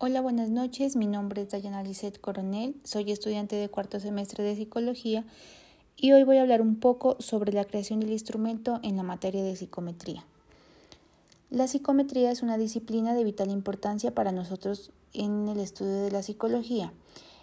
Hola, buenas noches. Mi nombre es Dayana Lisset Coronel. Soy estudiante de cuarto semestre de psicología y hoy voy a hablar un poco sobre la creación del instrumento en la materia de psicometría. La psicometría es una disciplina de vital importancia para nosotros en el estudio de la psicología.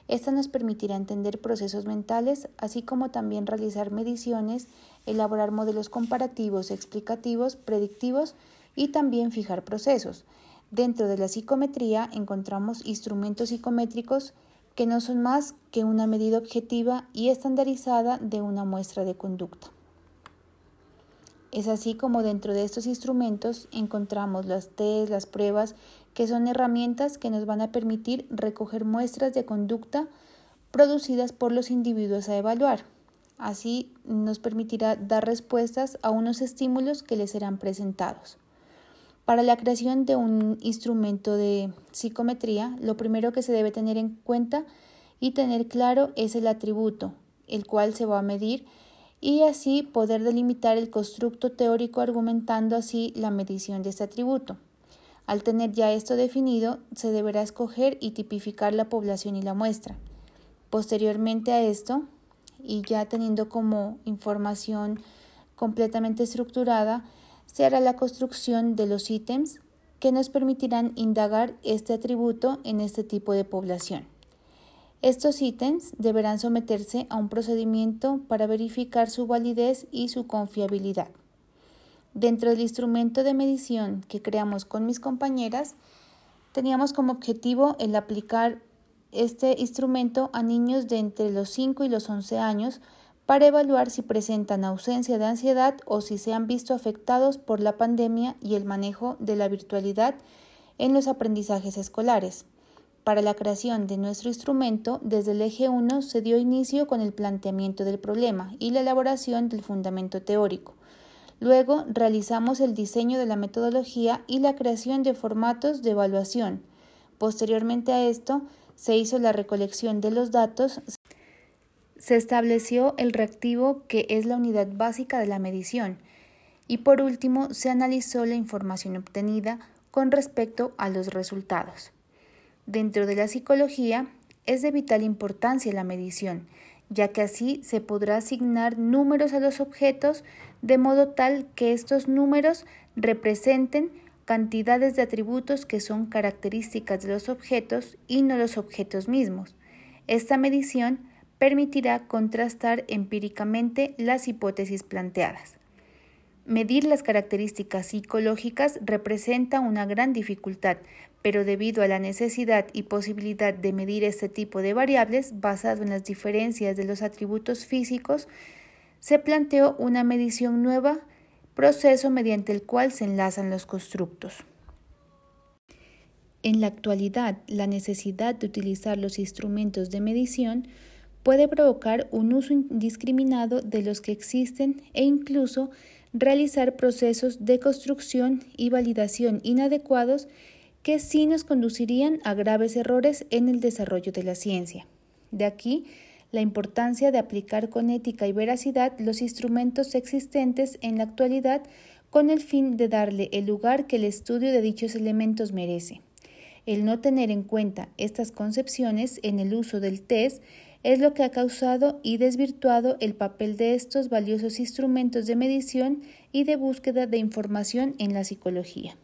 Esta nos permitirá entender procesos mentales, así como también realizar mediciones, elaborar modelos comparativos, explicativos, predictivos y también fijar procesos. Dentro de la psicometría encontramos instrumentos psicométricos que no son más que una medida objetiva y estandarizada de una muestra de conducta. Es así como dentro de estos instrumentos encontramos las test, las pruebas, que son herramientas que nos van a permitir recoger muestras de conducta producidas por los individuos a evaluar. Así nos permitirá dar respuestas a unos estímulos que les serán presentados. Para la creación de un instrumento de psicometría, lo primero que se debe tener en cuenta y tener claro es el atributo, el cual se va a medir y así poder delimitar el constructo teórico argumentando así la medición de este atributo. Al tener ya esto definido, se deberá escoger y tipificar la población y la muestra. Posteriormente a esto, y ya teniendo como información completamente estructurada, se hará la construcción de los ítems que nos permitirán indagar este atributo en este tipo de población. Estos ítems deberán someterse a un procedimiento para verificar su validez y su confiabilidad. Dentro del instrumento de medición que creamos con mis compañeras, teníamos como objetivo el aplicar este instrumento a niños de entre los 5 y los 11 años para evaluar si presentan ausencia de ansiedad o si se han visto afectados por la pandemia y el manejo de la virtualidad en los aprendizajes escolares. Para la creación de nuestro instrumento, desde el eje 1 se dio inicio con el planteamiento del problema y la elaboración del fundamento teórico. Luego realizamos el diseño de la metodología y la creación de formatos de evaluación. Posteriormente a esto, se hizo la recolección de los datos, se estableció el reactivo que es la unidad básica de la medición y por último se analizó la información obtenida con respecto a los resultados. Dentro de la psicología es de vital importancia la medición, ya que así se podrá asignar números a los objetos de modo tal que estos números representen cantidades de atributos que son características de los objetos y no los objetos mismos. Esta medición permitirá contrastar empíricamente las hipótesis planteadas. Medir las características psicológicas representa una gran dificultad, pero debido a la necesidad y posibilidad de medir este tipo de variables basado en las diferencias de los atributos físicos, se planteó una medición nueva, proceso mediante el cual se enlazan los constructos. En la actualidad, la necesidad de utilizar los instrumentos de medición puede provocar un uso indiscriminado de los que existen e incluso realizar procesos de construcción y validación inadecuados que sí nos conducirían a graves errores en el desarrollo de la ciencia. De aquí la importancia de aplicar con ética y veracidad los instrumentos existentes en la actualidad con el fin de darle el lugar que el estudio de dichos elementos merece. El no tener en cuenta estas concepciones en el uso del test es lo que ha causado y desvirtuado el papel de estos valiosos instrumentos de medición y de búsqueda de información en la psicología.